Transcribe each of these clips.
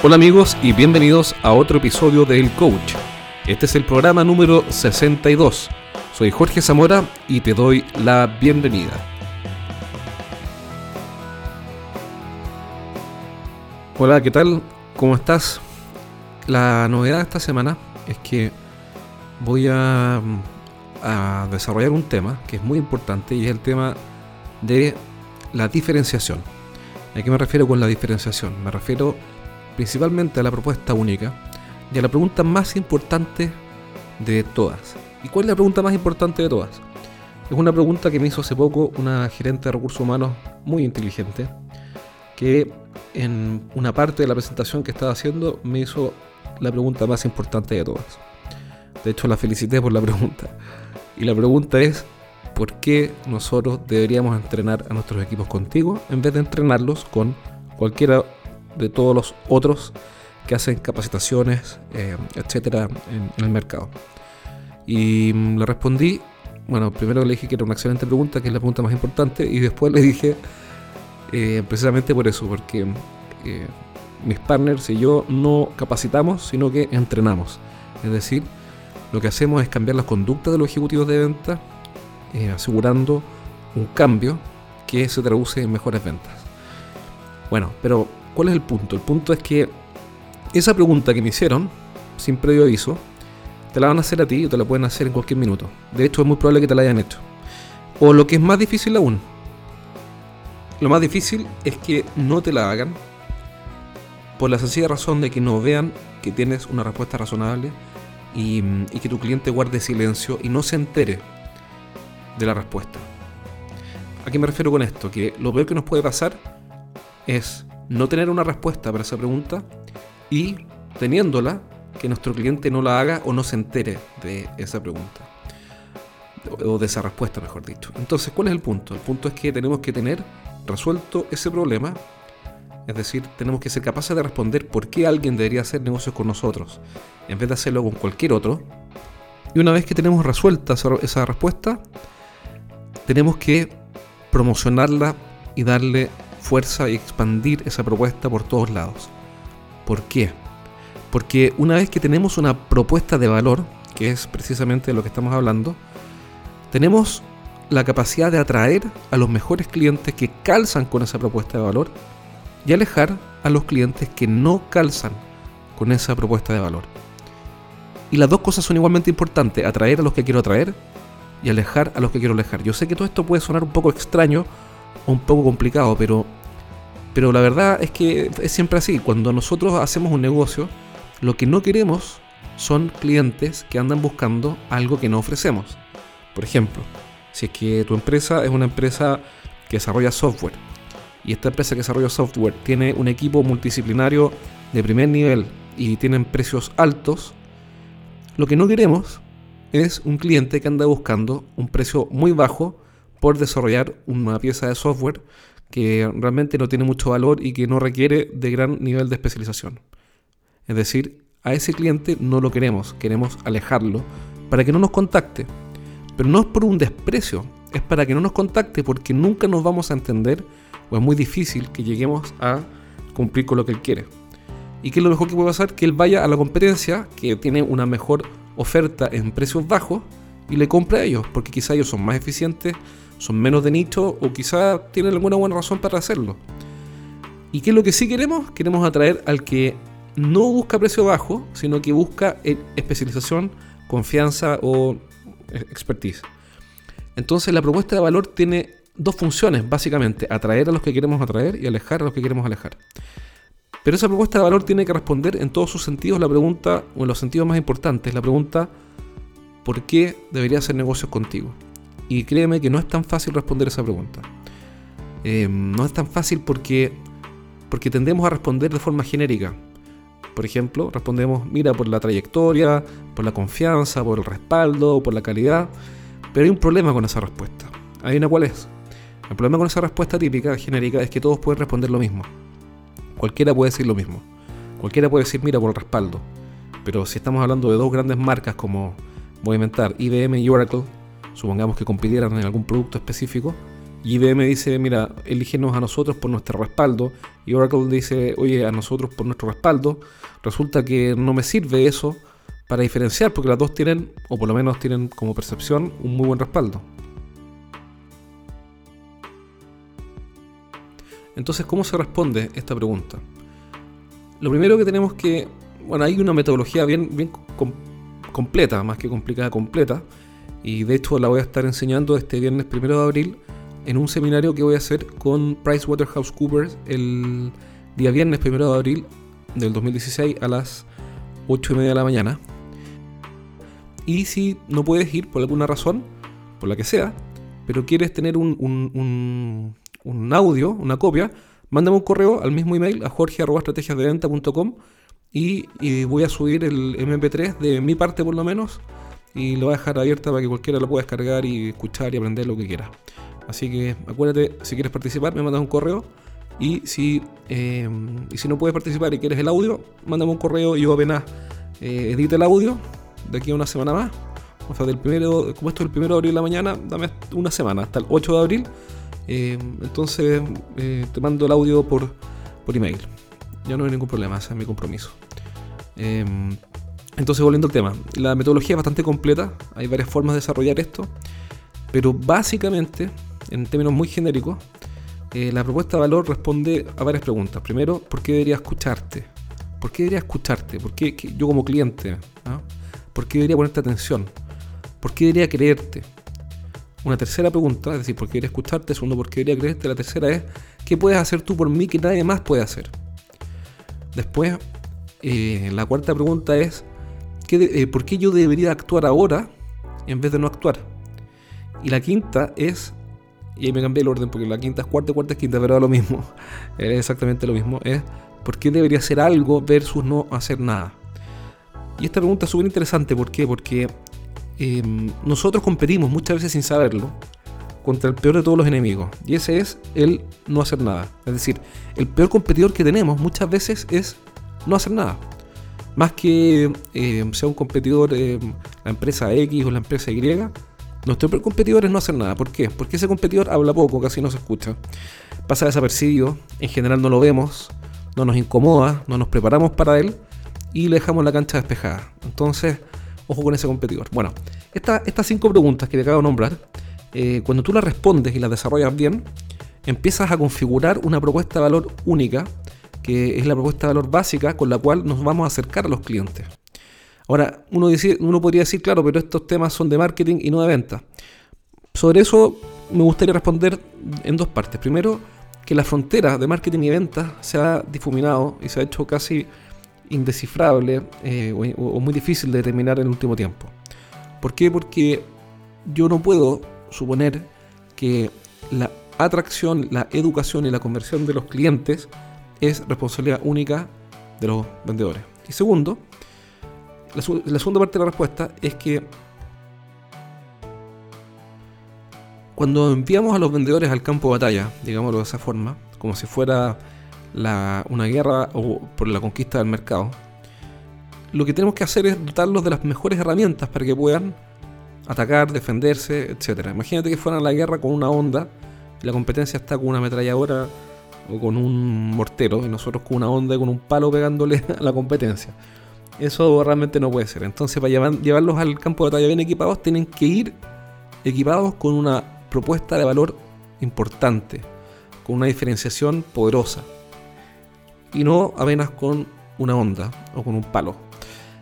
Hola amigos y bienvenidos a otro episodio de El Coach. Este es el programa número 62. Soy Jorge Zamora y te doy la bienvenida. Hola, ¿qué tal? ¿Cómo estás? La novedad de esta semana es que voy a, a desarrollar un tema que es muy importante y es el tema de la diferenciación. ¿A qué me refiero con la diferenciación? Me refiero principalmente a la propuesta única y a la pregunta más importante de todas. ¿Y cuál es la pregunta más importante de todas? Es una pregunta que me hizo hace poco una gerente de recursos humanos muy inteligente, que en una parte de la presentación que estaba haciendo me hizo la pregunta más importante de todas. De hecho, la felicité por la pregunta. Y la pregunta es, ¿por qué nosotros deberíamos entrenar a nuestros equipos contigo en vez de entrenarlos con cualquiera de todos los otros que hacen capacitaciones, eh, etcétera, en, el mercado. Y mm, le respondí, bueno, primero le dije que era una excelente pregunta, que es la pregunta más importante, y después le dije, eh, precisamente por eso, porque eh, mis partners y yo no capacitamos, sino que entrenamos. Es decir, lo que hacemos es cambiar las conductas de los ejecutivos de venta, asegurando un cambio que se traduce en mejores ventas. Bueno, pero ¿Cuál es el punto? El punto es que esa pregunta que me hicieron, sin previo aviso, te la van a hacer a ti o te la pueden hacer en cualquier minuto. De hecho, es muy probable que te la hayan hecho. O lo que es más difícil aún, lo más difícil es que no te la hagan por la sencilla razón de que no vean que tienes una respuesta razonable y, y, que tu cliente guarde silencio y no se entere de la respuesta. ¿A qué me refiero con esto? Que lo peor que nos puede pasar es no tener una respuesta para esa pregunta y teniéndola, que nuestro cliente no la haga o no se entere de esa pregunta. O de esa respuesta, mejor dicho. Entonces, ¿cuál es el punto? El punto es que tenemos que tener resuelto ese problema. Es decir, tenemos que ser capaces de responder por qué alguien debería hacer negocios con nosotros, en vez de hacerlo con cualquier otro. Y una vez que tenemos resuelta esa respuesta, tenemos que promocionarla y darle fuerza y expandir esa propuesta por todos lados. ¿Por qué? Porque una vez que tenemos una propuesta de valor, que es precisamente de lo que estamos hablando, tenemos la capacidad de atraer a los mejores clientes que calzan con esa propuesta de valor y alejar a los clientes que no calzan con esa propuesta de valor. Y las dos cosas son igualmente importantes, atraer a los que quiero atraer y alejar a los que quiero alejar. Yo sé que todo esto puede sonar un poco extraño o un poco complicado, pero pero la verdad es que es siempre así. Cuando nosotros hacemos un negocio, lo que no queremos son clientes que andan buscando algo que no ofrecemos. Por ejemplo, si es que tu empresa es una empresa que desarrolla software y esta empresa que desarrolla software tiene un equipo multidisciplinario de primer nivel y tienen precios altos, lo que no queremos es un cliente que anda buscando un precio muy bajo por desarrollar una pieza de software que realmente no tiene mucho valor y que no requiere de gran nivel de especialización. Es decir, a ese cliente no lo queremos, queremos alejarlo para que no nos contacte. Pero no es por un desprecio, es para que no nos contacte porque nunca nos vamos a entender o es muy difícil que lleguemos a cumplir con lo que él quiere. ¿Y qué es lo mejor que puede pasar? Que él vaya a la competencia que tiene una mejor oferta en precios bajos y le compre a ellos, porque quizá ellos son más eficientes, son menos de nicho o quizá tienen alguna buena razón para hacerlo. ¿Y qué es lo que sí queremos? Queremos atraer al que no busca precio bajo, sino que busca e-, especialización, confianza o e-, expertise. Entonces la propuesta de valor tiene dos funciones, básicamente, atraer a los que queremos atraer y alejar a los que queremos alejar. Pero esa propuesta de valor tiene que responder en todos sus sentidos la pregunta, o en los sentidos más importantes, la pregunta, ¿por qué debería hacer negocios contigo? Y créeme que no es tan fácil responder esa pregunta. Eh, no es tan fácil porque, porque tendemos a responder de forma genérica. Por ejemplo, respondemos, mira, por la trayectoria, por la confianza, por el respaldo, por la calidad. Pero hay un problema con esa respuesta. ¿Hay una cuál es? El problema con esa respuesta típica, genérica, es que todos pueden responder lo mismo. Cualquiera puede decir lo mismo. Cualquiera puede decir, mira, por el respaldo. Pero si estamos hablando de dos grandes marcas como, voy a inventar, IBM y Oracle, supongamos que compitieran en algún producto específico, Y IBM dice, mira, elígenos a nosotros por nuestro respaldo. Y Oracle dice, oye, a nosotros por nuestro respaldo. Resulta que no me sirve eso para diferenciar, porque las dos tienen, o por lo menos tienen como percepción, un muy buen respaldo. Entonces, ¿cómo se responde esta pregunta? Lo primero que tenemos que, bueno, hay una metodología bien, bien completa, más que complicada, completa, y de hecho la voy a estar enseñando este viernes primero de abril en un seminario que voy a hacer con PricewaterhouseCoopers el día viernes primero de abril del 2016 a las 8 y media de la mañana. Y si no puedes ir por alguna razón, por la que sea, pero quieres tener un, un, audio, una copia, mándame un correo al mismo email a jorge.estrategiasdeventa.com y, y voy a subir el MP3 de mi parte por lo menos y lo voy a dejar abierta para que cualquiera lo pueda descargar y escuchar y aprender lo que quiera. Así que acuérdate, si quieres participar, me mandas un correo. Y si, eh, y si no puedes participar y quieres el audio, mándame un correo y yo apenas eh, edite el audio, de aquí a una semana más. O sea, del primero, como esto es el primero de abril de la mañana, dame una semana, hasta el 8 de abril. Eh, entonces eh, te mando el audio por, por email. Ya no hay ningún problema, ese es mi compromiso. Entonces, volviendo al tema, la metodología es bastante completa, hay varias formas de desarrollar esto, pero básicamente, en términos muy genéricos, eh, la propuesta de valor responde a varias preguntas. Primero, ¿por qué debería escucharte? ¿Por qué debería escucharte? ¿Por qué yo como cliente? ¿ah? ¿Por qué debería ponerte atención? ¿Por qué debería creerte? Una tercera pregunta, es decir, ¿por qué debería escucharte? Segundo, ¿por qué debería creerte? La tercera es, ¿qué puedes hacer tú por mí que nadie más puede hacer? Después, eh, la cuarta pregunta es, eh, ¿por qué yo debería actuar ahora en vez de no actuar? Y la quinta es, y ahí me cambié el orden porque la quinta es cuarta, cuarta es quinta, pero es lo mismo, es exactamente lo mismo, es ¿por qué debería hacer algo versus no hacer nada? Y esta pregunta es súper interesante, ¿por qué? Porque em, nosotros competimos muchas veces sin saberlo contra el peor de todos los enemigos. Y ese es el no hacer nada. Es decir, el peor competidor que tenemos muchas veces es no hacer nada. Más que em, sea un competidor em, la empresa X o la empresa Y, nuestro peor competidor es no hacer nada. ¿Por qué? Porque ese competidor habla poco, casi no se escucha. Pasa desapercibido, en general no lo vemos, no nos incomoda, no nos preparamos para él y le dejamos la cancha despejada. Entonces, ojo con ese competidor. Bueno, estas cinco preguntas que te acabo de nombrar, eh, cuando tú las respondes y las desarrollas bien, empiezas a configurar una propuesta de valor única, que es la propuesta de valor básica con la cual nos vamos a acercar a los clientes. Ahora, uno, uno podría decir, claro, pero estos temas son de marketing y no de venta. Sobre eso me gustaría responder en dos partes. Primero, que la frontera de marketing y venta se ha difuminado y se ha hecho casi indescifrable eh, o, muy difícil de determinar en el último tiempo. ¿Por qué? Porque yo no puedo suponer que la atracción, la educación y la conversión de los clientes es responsabilidad única de los vendedores. Y segundo, la, segunda parte de la respuesta es que cuando enviamos a los vendedores al campo de batalla, digámoslo de esa forma, como si fuera una guerra o por la conquista del mercado, lo que tenemos que hacer es dotarlos de las mejores herramientas para que puedan atacar, defenderse, etc. Imagínate que fueran a la guerra con una onda y la competencia está con una ametralladora o con un mortero y nosotros con una onda con un palo pegándole a la competencia. Eso realmente no puede ser. Entonces, para llevarlos al campo de batalla bien equipados, tienen que ir equipados con una propuesta de valor importante, con una diferenciación poderosa y no apenas con una onda o con un palo.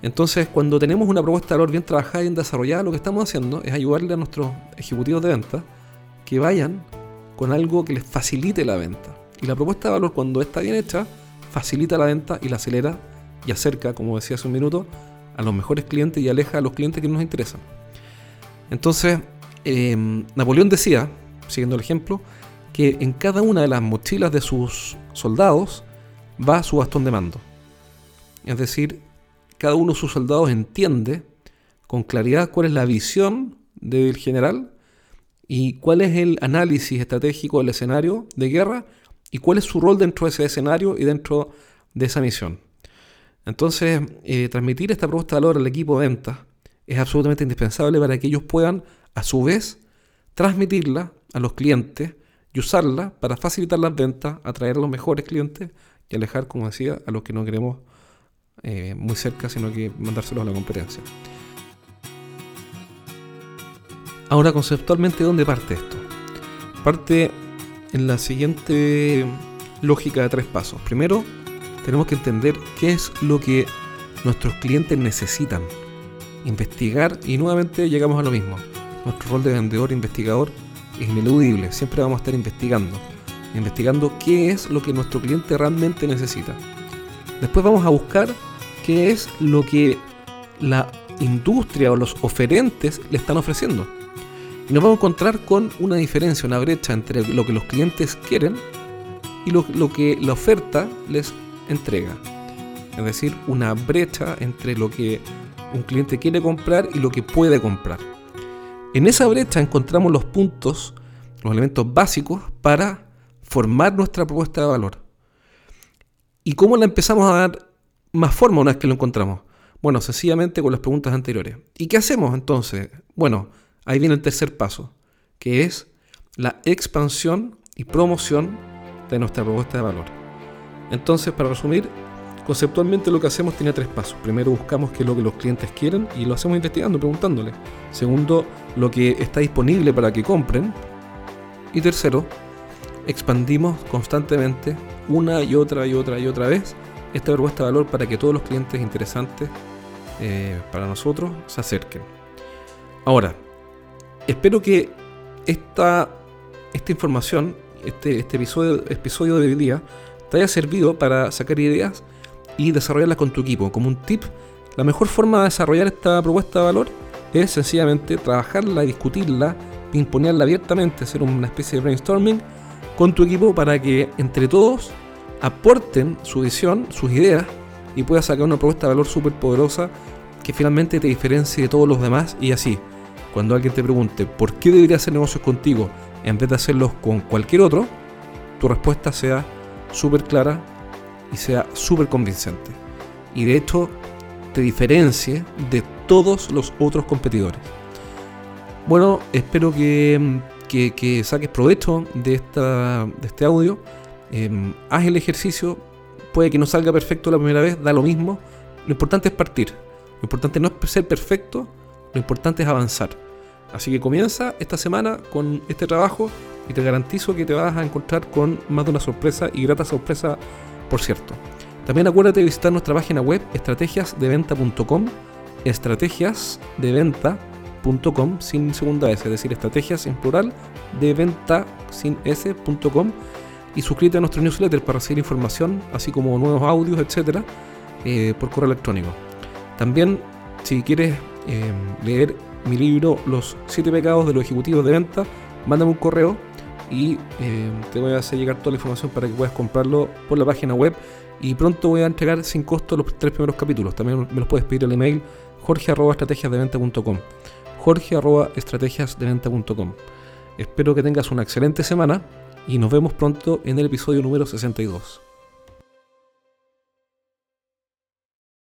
Entonces, cuando tenemos una propuesta de valor bien trabajada y bien desarrollada, lo que estamos haciendo es ayudarle a nuestros ejecutivos de venta que vayan con algo que les facilite la venta. Y la propuesta de valor, cuando está bien hecha, facilita la venta y la acelera y acerca, como decía hace un minuto, a los mejores clientes y aleja a los clientes que nos interesan. Entonces, em, Napoleón decía, siguiendo el ejemplo, que en cada una de las mochilas de sus soldados va su bastón de mando. Es decir, cada uno de sus soldados entiende con claridad cuál es la visión del general y cuál es el análisis estratégico del escenario de guerra y cuál es su rol dentro de ese escenario y dentro de esa misión. Entonces, eh, transmitir esta propuesta de valor al equipo de venta es absolutamente indispensable para que ellos puedan, a su vez, transmitirla a los clientes y usarla para facilitar las ventas, atraer a los mejores clientes y alejar, como decía, a los que no queremos eh, muy cerca, sino que mandárselos a la competencia. Ahora, conceptualmente, ¿dónde parte esto? Parte en la siguiente lógica de tres pasos. Primero, tenemos que entender qué es lo que nuestros clientes necesitan. Investigar y nuevamente llegamos a lo mismo. Nuestro rol de vendedor investigador es ineludible. Siempre vamos a estar investigando. Investigando qué es lo que nuestro cliente realmente necesita. Después vamos a buscar qué es lo que la industria o los oferentes le están ofreciendo. Y nos vamos a encontrar con una diferencia, una brecha entre lo que los clientes quieren y lo, que la oferta les entrega. Es decir, una brecha entre lo que un cliente quiere comprar y lo que puede comprar. En esa brecha encontramos los puntos, los elementos básicos para formar nuestra propuesta de valor. ¿Y cómo la empezamos a dar más forma una vez que lo encontramos? Bueno, sencillamente con las preguntas anteriores. ¿Y qué hacemos entonces? Bueno, Ahí viene el tercer paso, que es la expansión y promoción de nuestra propuesta de valor. Entonces, para resumir, conceptualmente lo que hacemos tiene tres pasos. Primero buscamos qué es lo que los clientes quieren y lo hacemos investigando, preguntándole. Segundo, lo que está disponible para que compren. Y tercero, expandimos constantemente una y otra y otra y otra vez esta propuesta de valor para que todos los clientes interesantes eh, para nosotros se acerquen. Ahora, espero que esta, esta información, este, este episodio, episodio de hoy día, te haya servido para sacar ideas y desarrollarlas con tu equipo. Como un tip, la mejor forma de desarrollar esta propuesta de valor es sencillamente trabajarla, discutirla, imponerla abiertamente, hacer una especie de brainstorming con tu equipo para que entre todos aporten su visión, sus ideas y puedas sacar una propuesta de valor súper poderosa que finalmente te diferencie de todos los demás y así cuando alguien te pregunte por qué debería hacer negocios contigo en vez de hacerlos con cualquier otro, tu respuesta sea súper clara y sea súper convincente. Y de hecho te diferencie de todos los otros competidores. Bueno, espero que, saques provecho de, este audio. Em, haz el ejercicio. Puede que no salga perfecto la primera vez, da lo mismo. Lo importante es partir. Lo importante no es ser perfecto, lo importante es avanzar. Así que comienza esta semana con este trabajo y te garantizo que te vas a encontrar con más de una sorpresa y grata sorpresa, por cierto. También acuérdate de visitar nuestra página web estrategiasdeventa.com, estrategiasdeventa.com sin segunda S, es decir, estrategias en plural de venta sin S.com y suscríbete a nuestro newsletter para recibir información, así como nuevos audios, etcétera, eh, por correo electrónico. También, si quieres eh, leer mi libro Los siete pecados de los ejecutivos de venta, mándame un correo y eh, te voy a hacer llegar toda la información para que puedas comprarlo por la página web y pronto voy a entregar sin costo los tres primeros capítulos. También me los puedes pedir al email jorge jorge Espero que tengas una excelente semana y nos vemos pronto en el episodio número 62.